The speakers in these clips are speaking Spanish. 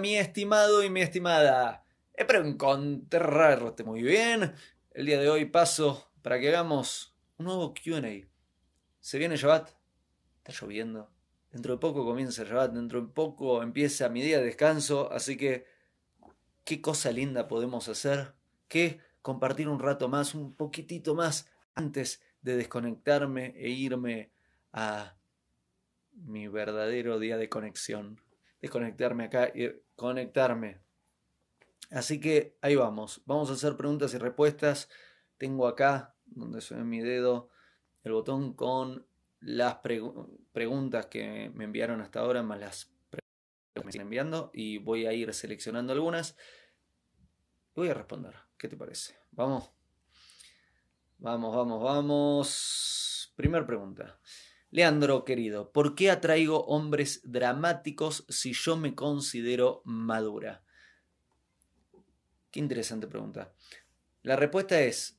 mi estimado y mi estimada. Espero encontrarte muy bien. El día de hoy paso para que hagamos un nuevo QA. ¿Se viene Shabbat? Está lloviendo. Dentro de poco comienza Shabbat, dentro de poco empieza mi día de descanso, así que qué cosa linda podemos hacer que compartir un rato más, un poquitito más, antes de desconectarme e irme a mi verdadero día de conexión. Desconectarme acá y conectarme. Así que ahí vamos. Vamos a hacer preguntas y respuestas. Tengo acá, donde se mi dedo, el botón con las preguntas que me enviaron hasta ahora, más las preguntas que me están enviando. Y voy a ir seleccionando algunas. Voy a responder. ¿Qué te parece? Vamos. Vamos, vamos, vamos. Primera pregunta. Leandro, querido, ¿por qué atraigo hombres dramáticos si yo me considero madura? Qué interesante pregunta. La respuesta es,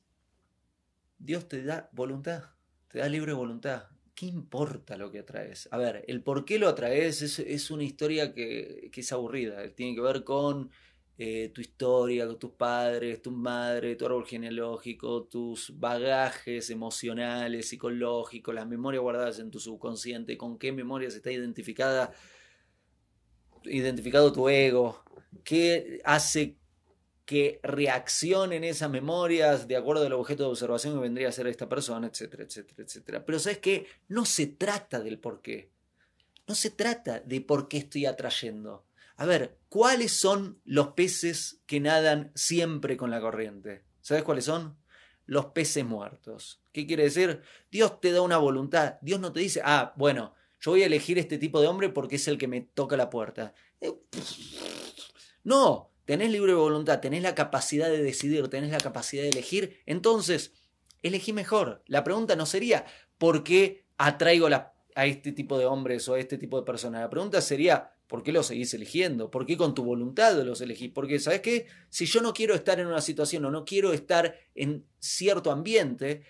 Dios te da voluntad, te da libre voluntad. ¿Qué importa lo que atraes? A ver, el por qué lo atraes es, una historia que, que, es aburrida. Tiene que ver con eh, tu historia, tus padres, tu madre, tu árbol genealógico, tus bagajes emocionales, psicológicos, las memorias guardadas en tu subconsciente, con qué memorias está identificada, identificado tu ego, qué hace que reaccionen esas memorias de acuerdo al objeto de observación que vendría a ser esta persona, etcétera, etcétera, etcétera. Pero sabes que no se trata del por qué. No se trata de por qué estoy atrayendo. A ver, ¿cuáles son los peces que nadan siempre con la corriente? ¿Sabes cuáles son? Los peces muertos. ¿Qué quiere decir? Dios te da una voluntad. Dios no te dice, ah, bueno, yo voy a elegir este tipo de hombre porque es el que me toca la puerta. Eh, no, tenés libre voluntad, tenés la capacidad de decidir, tenés la capacidad de elegir. Entonces, elegí mejor. La pregunta no sería, ¿por qué atraigo a este tipo de hombres o a este tipo de personas? La pregunta sería, ¿Por qué los seguís eligiendo? ¿Por qué con tu voluntad los elegís? Porque, ¿sabes qué? Si yo no quiero estar en una situación o no quiero estar en cierto ambiente,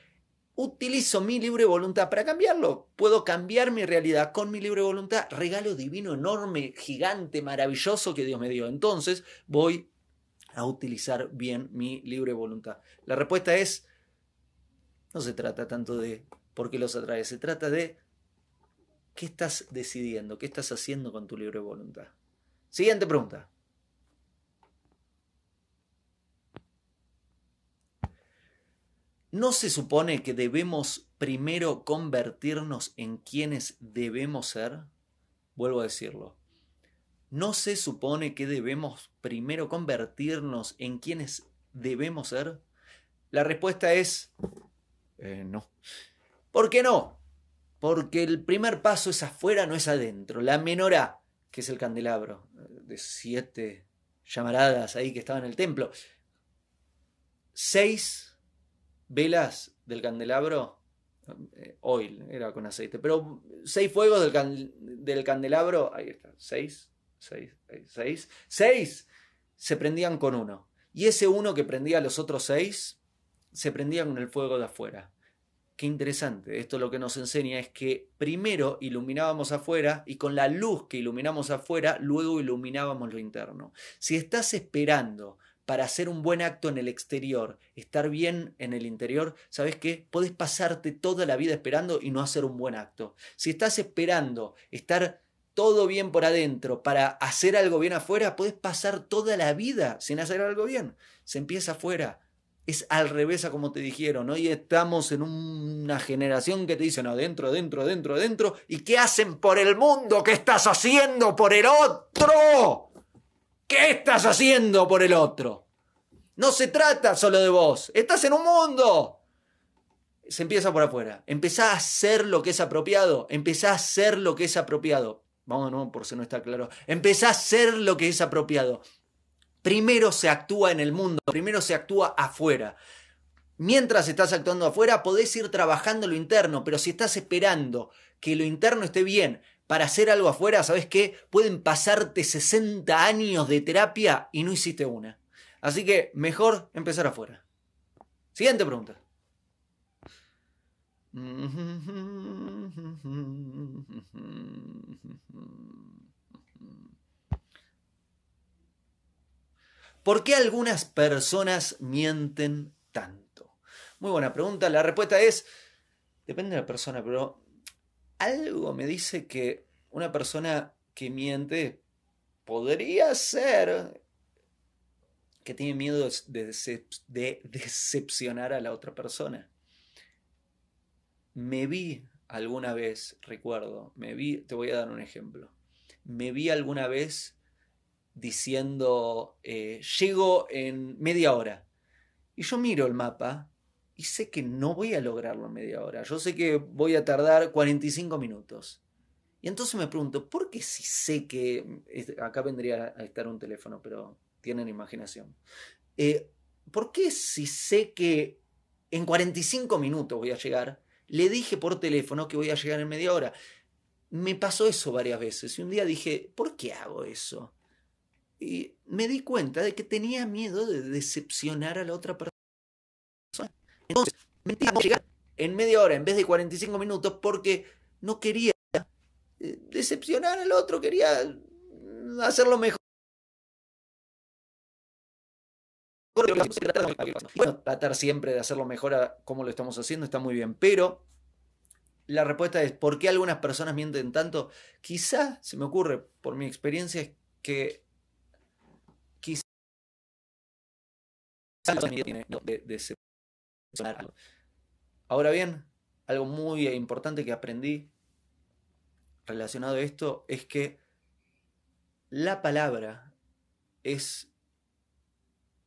utilizo mi libre voluntad para cambiarlo. Puedo cambiar mi realidad con mi libre voluntad. Regalo divino, enorme, gigante, maravilloso que Dios me dio. Entonces voy a utilizar bien mi libre voluntad. La respuesta es, no se trata tanto de por qué los atrae, se trata de ¿Qué estás decidiendo? ¿Qué estás haciendo con tu libre voluntad? Siguiente pregunta. ¿No se supone que debemos primero convertirnos en quienes debemos ser? Vuelvo a decirlo. ¿No se supone que debemos primero convertirnos en quienes debemos ser? La respuesta es eh, no. ¿Por qué no? Porque el primer paso es afuera, no es adentro. La menorá, que es el candelabro, de siete llamaradas ahí que estaba en el templo. Seis velas del candelabro, eh, oil, era con aceite, pero seis fuegos del, del candelabro, ahí está, seis, seis, seis, seis se prendían con uno. Y ese uno que prendía a los otros seis, se prendía con el fuego de afuera. Qué interesante. Esto lo que nos enseña es que primero iluminábamos afuera y con la luz que iluminamos afuera, luego iluminábamos lo interno. Si estás esperando para hacer un buen acto en el exterior, estar bien en el interior, ¿sabes qué? Puedes pasarte toda la vida esperando y no hacer un buen acto. Si estás esperando estar todo bien por adentro para hacer algo bien afuera, puedes pasar toda la vida sin hacer algo bien. Se empieza afuera es al revés a como te dijeron. Hoy estamos en una generación que te dicen adentro, adentro, adentro, adentro. ¿Y qué hacen por el mundo? ¿Qué estás haciendo por el otro? ¿Qué estás haciendo por el otro? No se trata solo de vos. Estás en un mundo. Se empieza por afuera. Empezá a hacer lo que es apropiado. Empezá a hacer lo que es apropiado. Vamos por si no está claro. Empezá a hacer lo que es apropiado. Primero se actúa en el mundo, primero se actúa afuera. Mientras estás actuando afuera, podés ir trabajando lo interno, pero si estás esperando que lo interno esté bien para hacer algo afuera, ¿sabes qué? Pueden pasarte 60 años de terapia y no hiciste una. Así que mejor empezar afuera. Siguiente pregunta. ¿Por qué algunas personas mienten tanto? Muy buena pregunta. La respuesta es, depende de la persona, pero algo me dice que una persona que miente podría ser que tiene miedo de, decepcionar a la otra persona. Me vi alguna vez, recuerdo, me vi, te voy a dar un ejemplo, me vi alguna vez diciendo, eh, llego en media hora. Y yo miro el mapa y sé que no voy a lograrlo en media hora. Yo sé que voy a tardar 45 minutos. Y entonces me pregunto, ¿por qué si sé que... Acá vendría a estar un teléfono, pero tienen imaginación. Eh, ¿Por qué si sé que en 45 minutos voy a llegar, le dije por teléfono que voy a llegar en media hora? Me pasó eso varias veces y un día dije, ¿por qué hago eso? Y me di cuenta de que tenía miedo de decepcionar a la otra persona. Entonces, me a llegar en media hora en vez de 45 minutos porque no quería eh, decepcionar al otro, quería hacerlo mejor. Bueno, tratar siempre de hacerlo mejor a cómo lo estamos haciendo está muy bien, pero la respuesta es ¿por qué algunas personas mienten tanto? Quizá, se me ocurre por mi experiencia, es que de, Ahora bien, algo muy importante que aprendí relacionado a esto es que la palabra es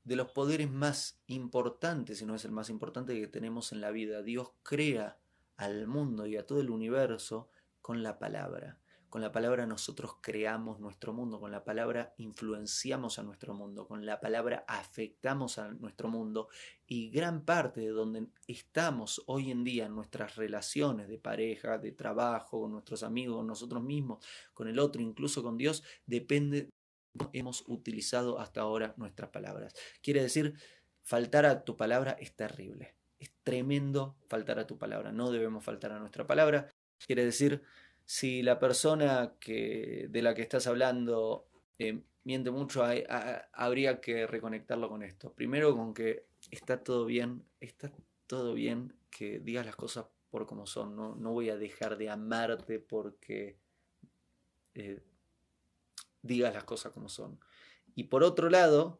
de los poderes más importantes, si no es el más importante que tenemos en la vida. Dios crea al mundo y a todo el universo con la palabra. Con la palabra nosotros creamos nuestro mundo, con la palabra influenciamos a nuestro mundo, con la palabra afectamos a nuestro mundo y gran parte de donde estamos hoy en día en nuestras relaciones de pareja, de trabajo, con nuestros amigos, nosotros mismos, con el otro, incluso con Dios, depende hemos utilizado hasta ahora nuestras palabras. Quiere decir, faltar a tu palabra es terrible. Es tremendo faltar a tu palabra. No debemos faltar a nuestra palabra. Quiere decir, si la persona que, de la que estás hablando eh, miente mucho, habría que reconectarlo con esto. Primero con que está todo bien, está todo bien que digas las cosas por como son. No, no voy a dejar de amarte porque... Eh, digas las cosas como son. Y por otro lado,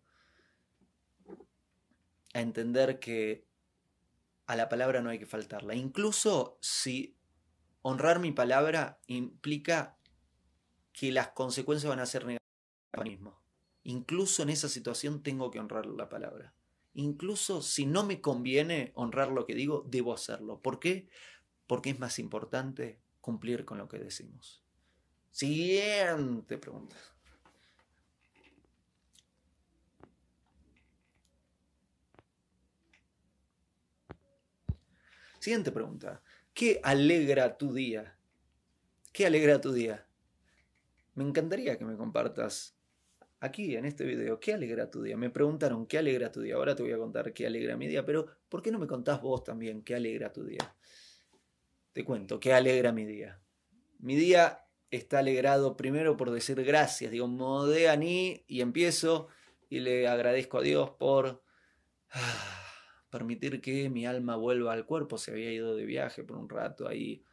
a entender que a la palabra no hay que faltarla. Incluso si honrar mi palabra implica que las consecuencias van a ser negativas mismo. Incluso en esa situación tengo que honrar la palabra. Incluso si no me conviene honrar lo que digo, debo hacerlo. ¿Por qué? Porque es más importante cumplir con lo que decimos. Siguiente pregunta. Siguiente pregunta. ¿Qué alegra tu día? ¿Qué alegra tu día? Me encantaría que me compartas aquí en este video qué alegra tu día. Me preguntaron qué alegra tu día. Ahora te voy a contar qué alegra mi día, pero ¿por qué no me contás vos también qué alegra tu día? Te cuento, qué alegra mi día. Mi día está alegrado primero por decir gracias. Digo, modé a y empiezo y le agradezco a Dios por... Permitir que mi alma vuelva al cuerpo. Se había ido de viaje por un rato ahí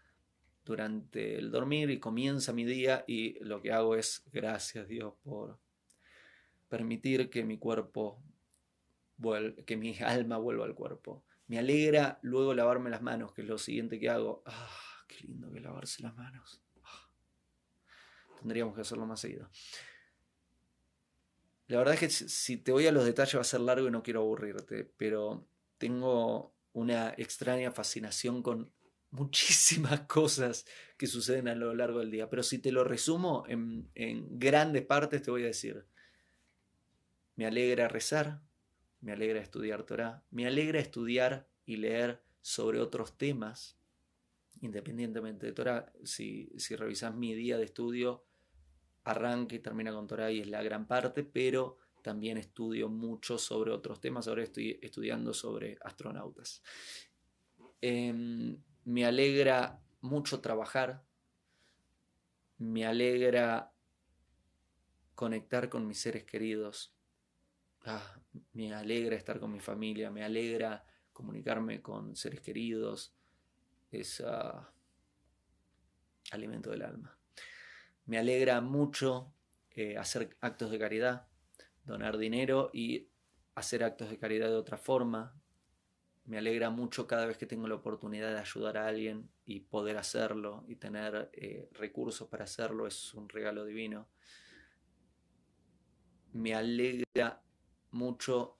durante el dormir y comienza mi día y lo que hago es gracias Dios por permitir que mi cuerpo que mi alma vuelva al cuerpo. Me alegra luego lavarme las manos, que es lo siguiente que hago. Ah, qué lindo que lavarse las manos. Ah, tendríamos que hacerlo más seguido. La verdad es que si te voy a los detalles va a ser largo y no quiero aburrirte, pero tengo una extraña fascinación con muchísimas cosas que suceden a lo largo del día. Pero si te lo resumo en, grandes partes, te voy a decir, me alegra rezar, me alegra estudiar Torah, me alegra estudiar y leer sobre otros temas, independientemente de Torah. Si, si revisas mi día de estudio, arranca y termina con Torah y es la gran parte, pero también estudio mucho sobre otros temas. Ahora estoy estudiando sobre astronautas. Em, me alegra mucho trabajar. Me alegra conectar con mis seres queridos. ah, me alegra estar con mi familia, me alegra comunicarme con seres queridos, es ah, alimento del alma. Me alegra mucho eh, hacer actos de caridad, donar dinero y hacer actos de caridad de otra forma. Me alegra mucho cada vez que tengo la oportunidad de ayudar a alguien y poder hacerlo y tener eh, recursos para hacerlo es un regalo divino. Me alegra mucho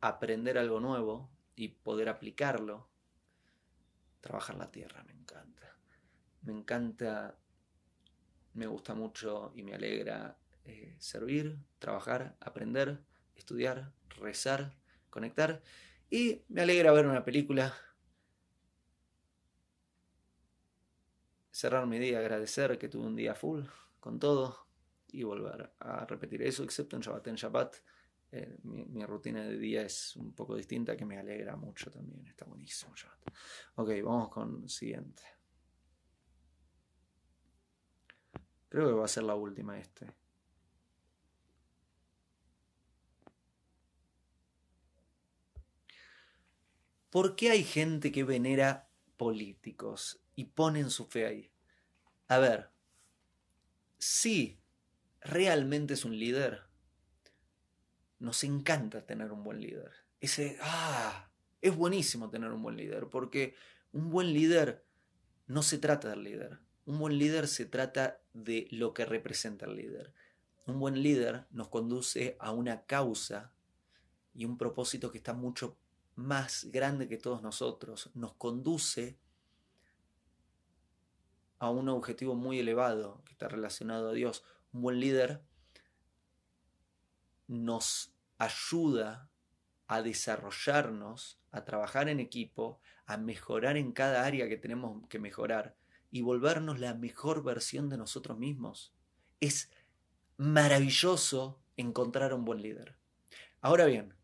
aprender algo nuevo y poder aplicarlo. Trabajar la tierra me encanta. Me encanta, me gusta mucho y me alegra eh, servir, trabajar, aprender, estudiar, rezar, conectar. Y me alegra ver una película, cerrar mi día, agradecer que tuve un día full con todo y volver a repetir eso, excepto en Shabbat. En Shabbat eh, mi, rutina de día es un poco distinta, que me alegra mucho también. Está buenísimo Shabbat. Ok, vamos con el siguiente. Creo que va a ser la última este. ¿Por qué hay gente que venera políticos y ponen su fe ahí? A ver, si realmente es un líder, nos encanta tener un buen líder. Ese, ah, es buenísimo tener un buen líder, porque un buen líder no se trata del líder. Un buen líder se trata de lo que representa el líder. Un buen líder nos conduce a una causa y un propósito que está mucho más grande que todos nosotros, nos conduce a un objetivo muy elevado que está relacionado a Dios. Un buen líder nos ayuda a desarrollarnos, a trabajar en equipo, a mejorar en cada área que tenemos que mejorar y volvernos la mejor versión de nosotros mismos. Es maravilloso encontrar un buen líder. Ahora bien,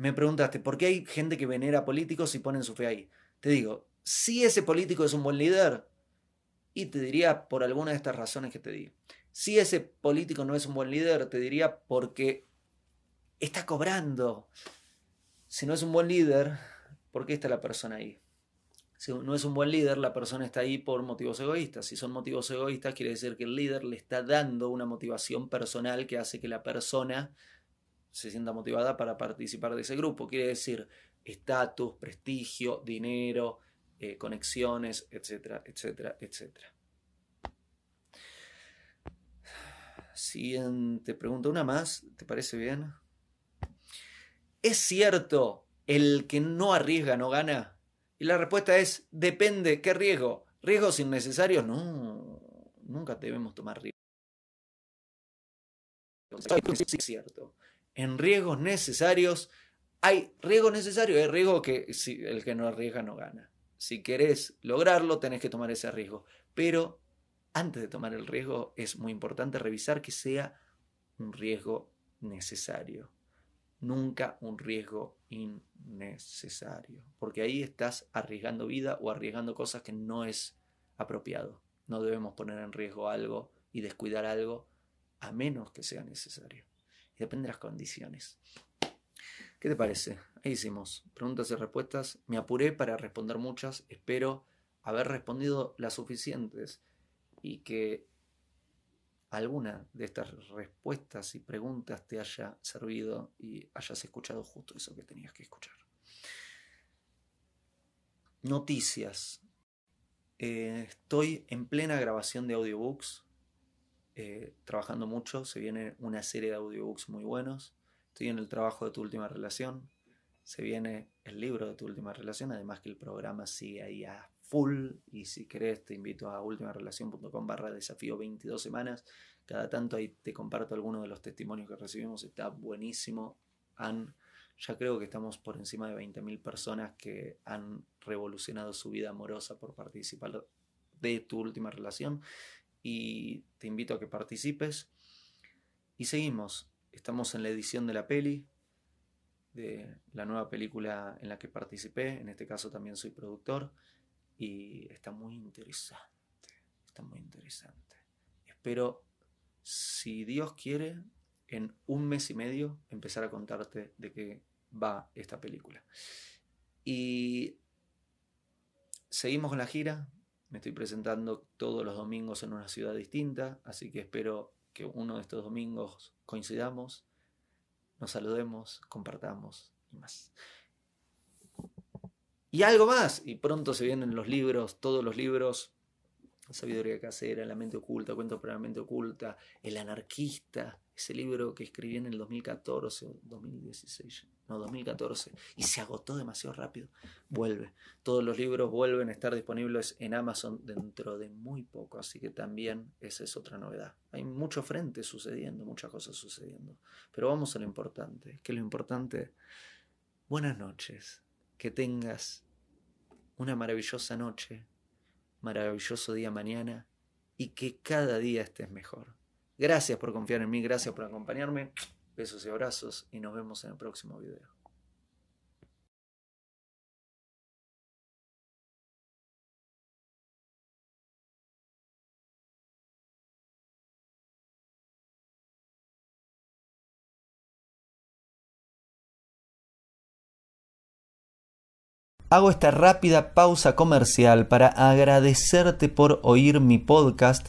me preguntaste, ¿por qué hay gente que venera políticos y ponen su fe ahí? Te digo, si ese político es un buen líder, y te diría por alguna de estas razones que te di. Si ese político no es un buen líder, te diría porque está cobrando. Si no es un buen líder, ¿por qué está la persona ahí? Si no es un buen líder, la persona está ahí por motivos egoístas. Si son motivos egoístas, quiere decir que el líder le está dando una motivación personal que hace que la persona se sienta motivada para participar de ese grupo. Quiere decir estatus, prestigio, dinero, eh, conexiones, etcétera, etcétera, etcétera. Siguiente pregunta, una más, ¿te parece bien? ¿Es cierto el que no arriesga no gana? Y la respuesta es, depende, ¿qué riesgo? ¿Riesgos innecesarios? No, nunca debemos tomar riesgos. Es cierto en riesgos necesarios, hay riesgos necesarios, hay riesgo que si el que no arriesga no gana. Si querés lograrlo, tenés que tomar ese riesgo. Pero antes de tomar el riesgo es muy importante revisar que sea un riesgo necesario. Nunca un riesgo innecesario. Porque ahí estás arriesgando vida o arriesgando cosas que no es apropiado. No debemos poner en riesgo algo y descuidar algo a menos que sea necesario depende de las condiciones. ¿Qué te parece? Ahí hicimos preguntas y respuestas. Me apuré para responder muchas. Espero haber respondido las suficientes y que alguna de estas respuestas y preguntas te haya servido y hayas escuchado justo eso que tenías que escuchar. Noticias. Eh, estoy en plena grabación de audiobooks. Eh, trabajando mucho, se viene una serie de audiobooks muy buenos, estoy en el trabajo de tu última relación, se viene el libro de tu última relación, además que el programa sigue ahí a full y si querés te invito a ultimarelación.com barra desafío 22 semanas, cada tanto ahí te comparto algunos de los testimonios que recibimos, está buenísimo, han, ya creo que estamos por encima de 20.000 personas que han revolucionado su vida amorosa por participar de tu última relación y te invito a que participes. Y seguimos, estamos en la edición de la peli, de la nueva película en la que participé, en este caso también soy productor, y está muy interesante, está muy interesante. Espero, si Dios quiere, en un mes y medio empezar a contarte de qué va esta película. Y seguimos con la gira. Me estoy presentando todos los domingos en una ciudad distinta, así que espero que uno de estos domingos coincidamos, nos saludemos, compartamos y más. Y algo más, y pronto se vienen los libros, todos los libros, Sabiduría casera, La mente oculta, Cuentos para la mente oculta, El anarquista, ese libro que escribí en el 2014 o 2016, no, 2014, y se agotó demasiado rápido. Vuelve. Todos los libros vuelven a estar disponibles en Amazon dentro de muy poco, así que también esa es otra novedad. Hay mucho frente sucediendo, muchas cosas sucediendo. Pero vamos a lo importante, que lo importante, buenas noches, que tengas una maravillosa noche, maravilloso día mañana y que cada día estés mejor. Gracias por confiar en mí, gracias por acompañarme. Besos y abrazos y nos vemos en el próximo video. Hago esta rápida pausa comercial para agradecerte por oír mi podcast